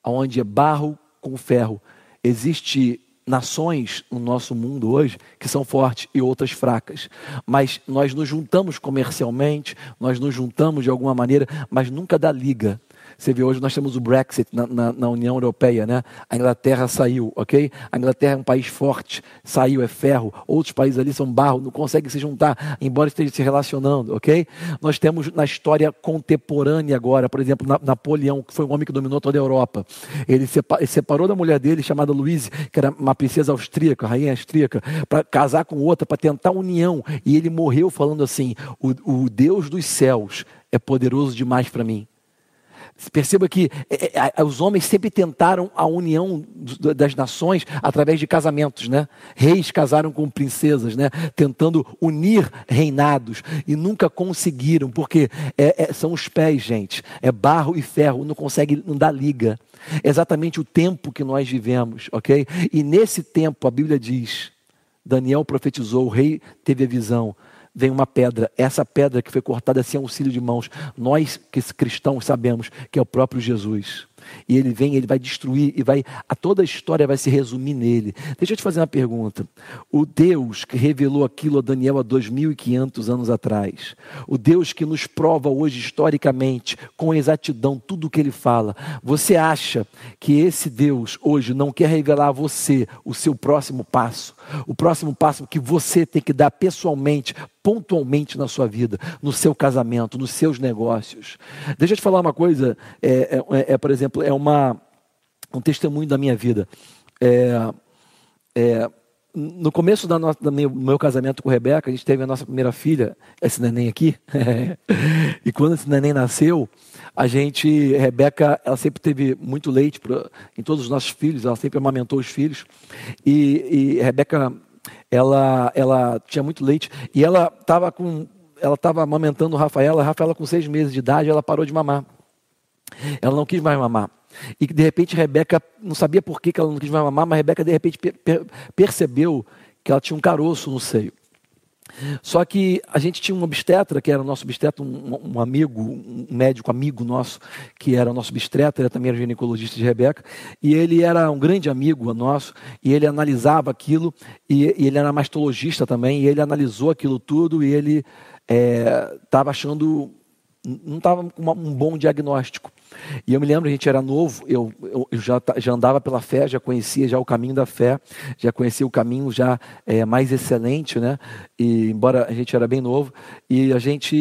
onde é barro com ferro, Existe nações no nosso mundo hoje que são fortes e outras fracas, mas nós nos juntamos comercialmente, nós nos juntamos de alguma maneira, mas nunca dá liga. Você vê, hoje nós temos o Brexit na, na, na, União Europeia, né? A Inglaterra saiu, ok? A Inglaterra é um país forte, saiu, é ferro. Outros países ali são barro, não conseguem se juntar, embora estejam se relacionando, ok? Nós temos na história contemporânea agora, por exemplo, na, Napoleão, que foi um homem que dominou toda a Europa. Ele separou da mulher dele, chamada Louise, que era uma princesa austríaca, rainha austríaca, para casar com outra, para tentar união. E ele morreu falando assim: o, o Deus dos céus é poderoso demais para mim Perceba que é, é, os homens sempre tentaram a união das nações através de casamentos, né? Reis casaram com princesas, né? Tentando unir reinados e nunca conseguiram, porque é, é, são os pés, gente. É barro e ferro, não consegue, não dá liga. É exatamente o tempo que nós vivemos, ok? E nesse tempo a Bíblia diz, Daniel profetizou, o rei teve a visão vem uma pedra. Essa pedra que foi cortada sem auxílio de mãos, nós que cristãos sabemos que é o próprio Jesus. E ele vem, ele vai destruir e vai a toda a história vai se resumir nele. Deixa eu te fazer uma pergunta. O Deus que revelou aquilo a Daniel há 2500 anos atrás, o Deus que nos prova hoje historicamente com exatidão tudo o que ele fala. Você acha que esse Deus hoje não quer revelar a você o seu próximo passo? O próximo passo que você tem que dar pessoalmente, pontualmente na sua vida, no seu casamento, nos seus negócios. Deixa eu te falar uma coisa, é, é, é por exemplo, é uma, um testemunho da minha vida. É, é, no começo do meu, casamento com a Rebeca, a gente teve a nossa primeira filha, esse neném aqui. e quando esse neném nasceu, a gente, Rebeca, ela sempre teve muito leite pra, em todos os nossos filhos, ela sempre amamentou os filhos. E, e Rebeca, ela, ela tinha muito leite e ela estava com, ela estava amamentando o Rafaela. A Rafaela com seis meses de idade, ela parou de mamar. Ela não quis mais mamar. E de repente Rebeca não sabia por que ela não quis mais mamar, mas Rebeca de repente per percebeu que ela tinha um caroço no seio. Só que a gente tinha um obstetra, que era o nosso obstetra, um, um, amigo, um médico amigo nosso, que era o nosso obstetra, ele também era ginecologista de Rebeca, e ele era um grande amigo nosso, e ele analisava aquilo, e, e ele era mastologista também, e ele analisou aquilo tudo, e ele estava é, achando, não estava com um bom diagnóstico. E eu me lembro, a gente era novo, eu, eu, eu já, já andava pela fé, já conhecia já o caminho da fé, já conhecia o caminho já é, mais excelente, né? E embora a gente era bem novo, e a gente,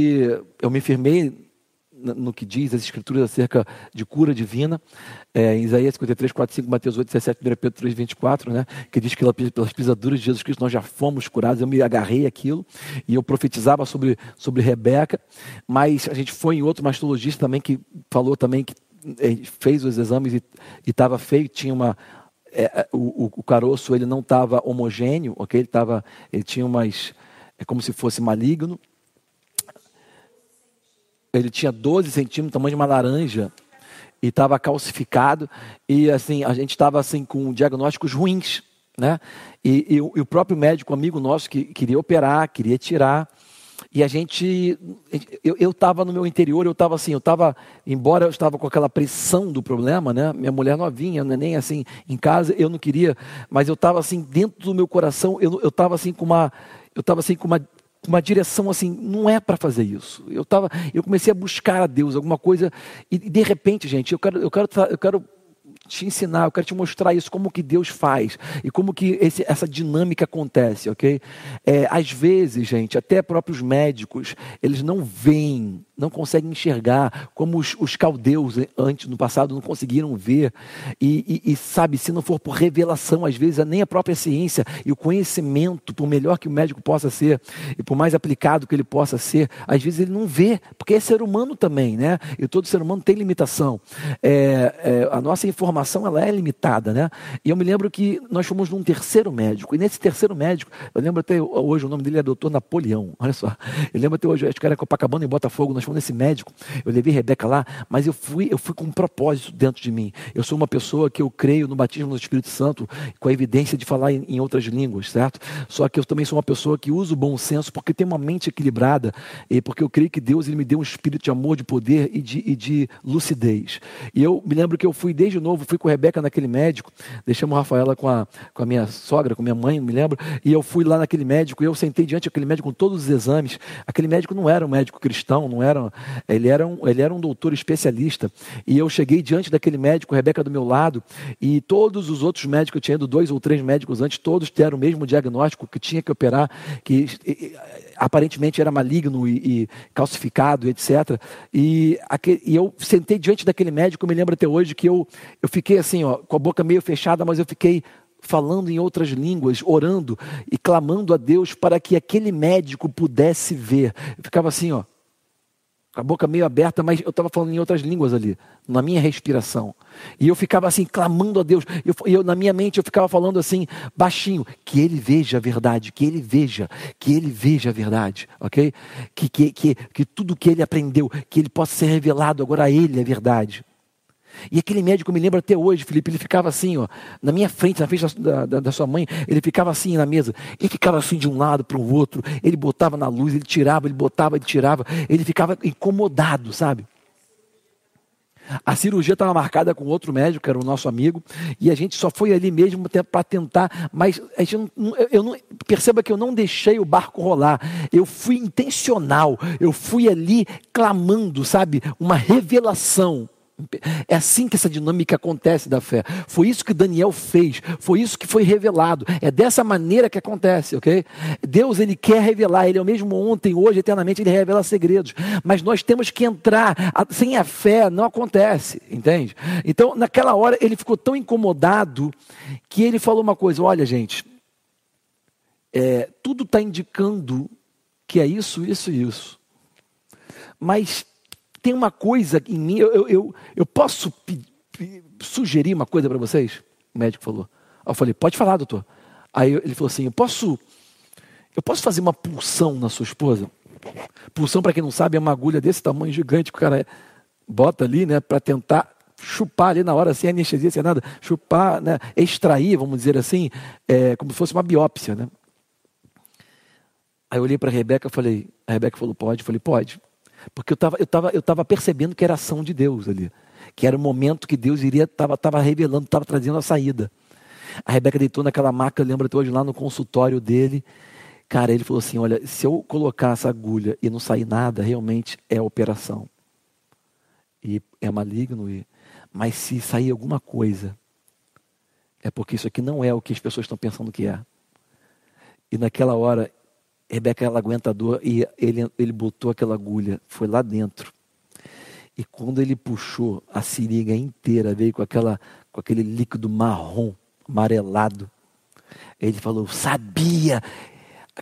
eu me firmei no que diz as escrituras acerca de cura divina, é, em Isaías 53, 4, 5, Mateus 8, 17, 1 Pedro 3, 24, né, que diz que pelas pisaduras de Jesus Cristo nós já fomos curados, eu me agarrei aquilo, e eu profetizava sobre, sobre Rebeca, mas a gente foi em outro mastologista também que falou também que é, fez os exames e estava feio, tinha uma, é, é, o, o, caroço ele não estava homogêneo, ok? Ele, tava, ele tinha umas, é como se fosse maligno, ele tinha 12 centímetros, tamanho de uma laranja, e estava calcificado, e assim, a gente estava assim com diagnósticos ruins, né? E, e, e, o próprio médico, amigo nosso, que queria operar, queria tirar, e a gente, eu estava no meu interior, eu estava assim, eu estava, embora eu estava com aquela pressão do problema, né? Minha mulher novinha, nem assim, em casa, eu não queria, mas eu estava assim, dentro do meu coração, eu estava assim com uma, eu estava assim com uma uma direção assim, não é para fazer isso. Eu tava, eu comecei a buscar a Deus, alguma coisa, e de repente, gente, eu quero, eu quero, eu quero te ensinar, eu quero te mostrar isso, como que Deus faz e como que esse, essa dinâmica acontece, ok? É, às vezes, gente, até próprios médicos, eles não veem não conseguem enxergar, como os, os caldeus antes, no passado, não conseguiram ver. E, e, e, sabe, se não for por revelação, às vezes nem a própria ciência e o conhecimento, por melhor que o médico possa ser, e por mais aplicado que ele possa ser, às vezes ele não vê, porque é ser humano também, né? E todo ser humano tem limitação. É, é, a nossa informação, ela é limitada, né? E eu me lembro que nós fomos num terceiro médico, e nesse terceiro médico, eu lembro até hoje, o nome dele é doutor Napoleão, olha só. Eu lembro até hoje, acho que era Copacabana em Botafogo, nós fomos nesse médico, eu levei Rebeca lá, mas eu fui, eu fui com um propósito dentro de mim. Eu sou uma pessoa que eu creio no batismo do Espírito Santo, com a evidência de falar em, em outras línguas, certo? Só que eu também sou uma pessoa que usa o bom senso porque tem uma mente equilibrada e porque eu creio que Deus ele me deu um espírito de amor, de poder e de, e de lucidez. E eu me lembro que eu fui desde novo, fui com Rebeca naquele médico, deixamos a Rafaela com a, com a minha sogra, com minha mãe, me lembro, e eu fui lá naquele médico e eu sentei diante daquele médico com todos os exames. Aquele médico não era um médico cristão, não era ele era, um, ele era um doutor especialista. E eu cheguei diante daquele médico, Rebeca do meu lado, e todos os outros médicos, eu tinha ido dois ou três médicos antes, todos deram o mesmo diagnóstico que tinha que operar, que e, aparentemente era maligno e, e calcificado, etc. E, aquele, e, eu sentei diante daquele médico, me lembro até hoje que eu, eu fiquei assim, ó, com a boca meio fechada, mas eu fiquei falando em outras línguas, orando e clamando a Deus para que aquele médico pudesse ver. Eu ficava assim, ó. Com a boca meio aberta, mas eu estava falando em outras línguas ali, na minha respiração. E eu ficava assim, clamando a Deus. Eu, eu, na minha mente eu ficava falando assim, baixinho, que Ele veja a verdade, que Ele veja, que Ele veja a verdade, ok? Que, que, que, que tudo que Ele aprendeu, que Ele possa ser revelado agora a Ele é verdade. E aquele médico me lembra até hoje, Felipe, ele ficava assim, ó, na minha frente, na frente da, da, da sua mãe, ele ficava assim na mesa, ele ficava assim de um lado para o outro, ele botava na luz, ele tirava, ele botava, ele tirava, ele ficava incomodado, sabe? A cirurgia estava marcada com outro médico, que era o nosso amigo, e a gente só foi ali mesmo para tentar, mas a gente não, eu não, perceba que eu não deixei o barco rolar, eu fui intencional, eu fui ali clamando, sabe, uma revelação é assim que essa dinâmica acontece da fé. Foi isso que Daniel fez, foi isso que foi revelado. É dessa maneira que acontece, ok? Deus ele quer revelar, ele é o mesmo ontem, hoje, eternamente, ele revela segredos. Mas nós temos que entrar, sem a fé não acontece, entende? Então, naquela hora, ele ficou tão incomodado que ele falou uma coisa: olha, gente, é, tudo está indicando que é isso, isso e isso. Mas tem uma coisa em mim, eu, eu, eu posso sugerir uma coisa para vocês? O médico falou. Eu falei, pode falar, doutor. Aí ele falou assim: eu posso, eu posso fazer uma pulsão na sua esposa? Pulsão, para quem não sabe, é uma agulha desse tamanho gigante que o cara bota ali, né, para tentar chupar ali na hora, sem anestesia, sem nada, chupar, né, extrair, vamos dizer assim, é, como se fosse uma biópsia, né? Aí eu olhei para a Rebeca e falei, a Rebeca falou, pode? Eu falei, pode. Porque eu estava eu tava, eu tava percebendo que era ação de Deus ali. Que era o momento que Deus iria, estava tava revelando, estava trazendo a saída. A Rebeca deitou naquela maca, lembra até hoje, lá no consultório dele. Cara, ele falou assim: olha, se eu colocar essa agulha e não sair nada, realmente é operação. E é maligno, e... mas se sair alguma coisa, é porque isso aqui não é o que as pessoas estão pensando que é. E naquela hora Rebeca ela aguenta a dor e ele, ele botou aquela agulha, foi lá dentro. E quando ele puxou, a seringa inteira veio com, aquela, com aquele líquido marrom, amarelado. Ele falou: Sabia.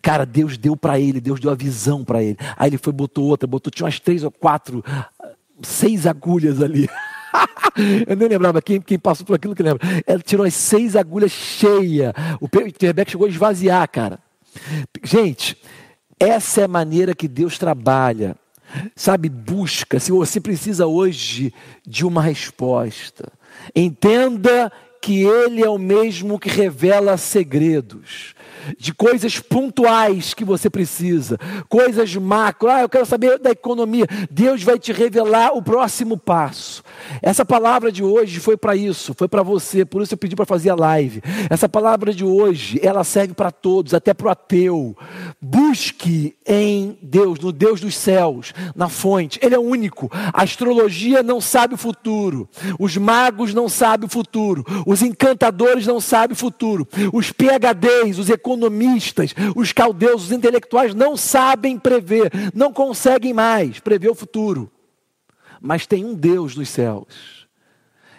Cara, Deus deu para ele, Deus deu a visão para ele. Aí ele foi, botou outra, botou, tinha umas três ou quatro, seis agulhas ali. Eu nem lembrava quem, quem passou por aquilo que lembra. Ela tirou as seis agulhas cheias. O Rebeca chegou a esvaziar, cara. Gente, essa é a maneira que Deus trabalha. Sabe, busca. Se você precisa hoje de uma resposta, entenda que Ele é o mesmo que revela segredos de coisas pontuais que você precisa, coisas macro. Ah, eu quero saber da economia. Deus vai te revelar o próximo passo. Essa palavra de hoje foi para isso, foi para você, por isso eu pedi para fazer a live. Essa palavra de hoje, ela serve para todos, até para o ateu. Busque em Deus, no Deus dos céus, na fonte. Ele é único. A astrologia não sabe o futuro. Os magos não sabem o futuro. Os encantadores não sabem o futuro. Os PHDs, os economistas os caldeus, os intelectuais não sabem prever, não conseguem mais prever o futuro. Mas tem um Deus dos céus.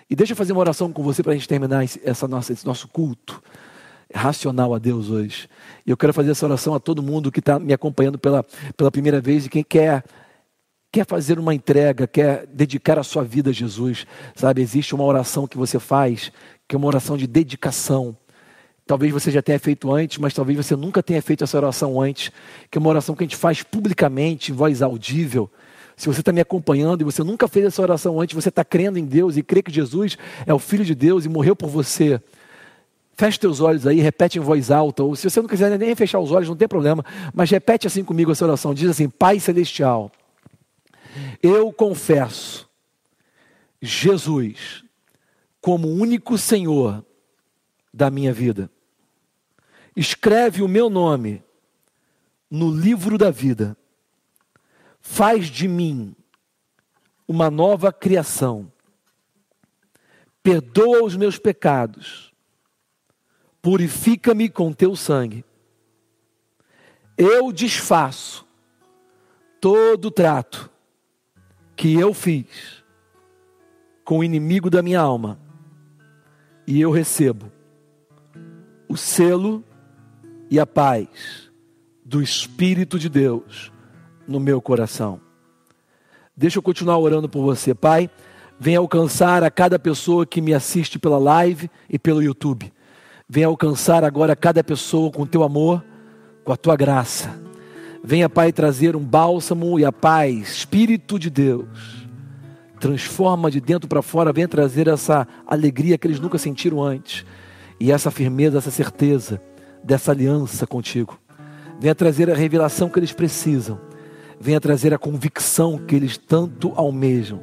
E deixa eu fazer uma oração com você para a gente terminar essa nossa, esse nosso culto racional a Deus hoje. E eu quero fazer essa oração a todo mundo que está me acompanhando pela, pela primeira vez e quem quer quer fazer uma entrega, quer dedicar a sua vida a Jesus, sabe? Existe uma oração que você faz, que é uma oração de dedicação. Talvez você já tenha feito antes, mas talvez você nunca tenha feito essa oração antes, que é uma oração que a gente faz publicamente, em voz audível. Se você está me acompanhando e você nunca fez essa oração antes, você está crendo em Deus e crê que Jesus é o Filho de Deus e morreu por você. Feche teus olhos aí, repete em voz alta, ou se você não quiser nem fechar os olhos, não tem problema, mas repete assim comigo essa oração. Diz assim: Pai Celestial, eu confesso Jesus como único Senhor da minha vida. Escreve o meu nome no livro da vida, faz de mim uma nova criação, perdoa os meus pecados, purifica-me com teu sangue. Eu desfaço todo o trato que eu fiz com o inimigo da minha alma e eu recebo o selo e a paz do Espírito de Deus no meu coração. Deixa eu continuar orando por você, Pai. Venha alcançar a cada pessoa que me assiste pela live e pelo YouTube. Venha alcançar agora cada pessoa com o teu amor, com a tua graça. Venha, Pai, trazer um bálsamo e a paz, Espírito de Deus. Transforma de dentro para fora, venha trazer essa alegria que eles nunca sentiram antes. E essa firmeza, essa certeza dessa aliança contigo. Venha trazer a revelação que eles precisam. Venha trazer a convicção que eles tanto almejam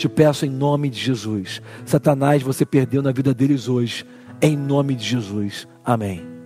te peço em nome de Jesus. Satanás, você perdeu na vida deles hoje. Em nome de Jesus. Amém.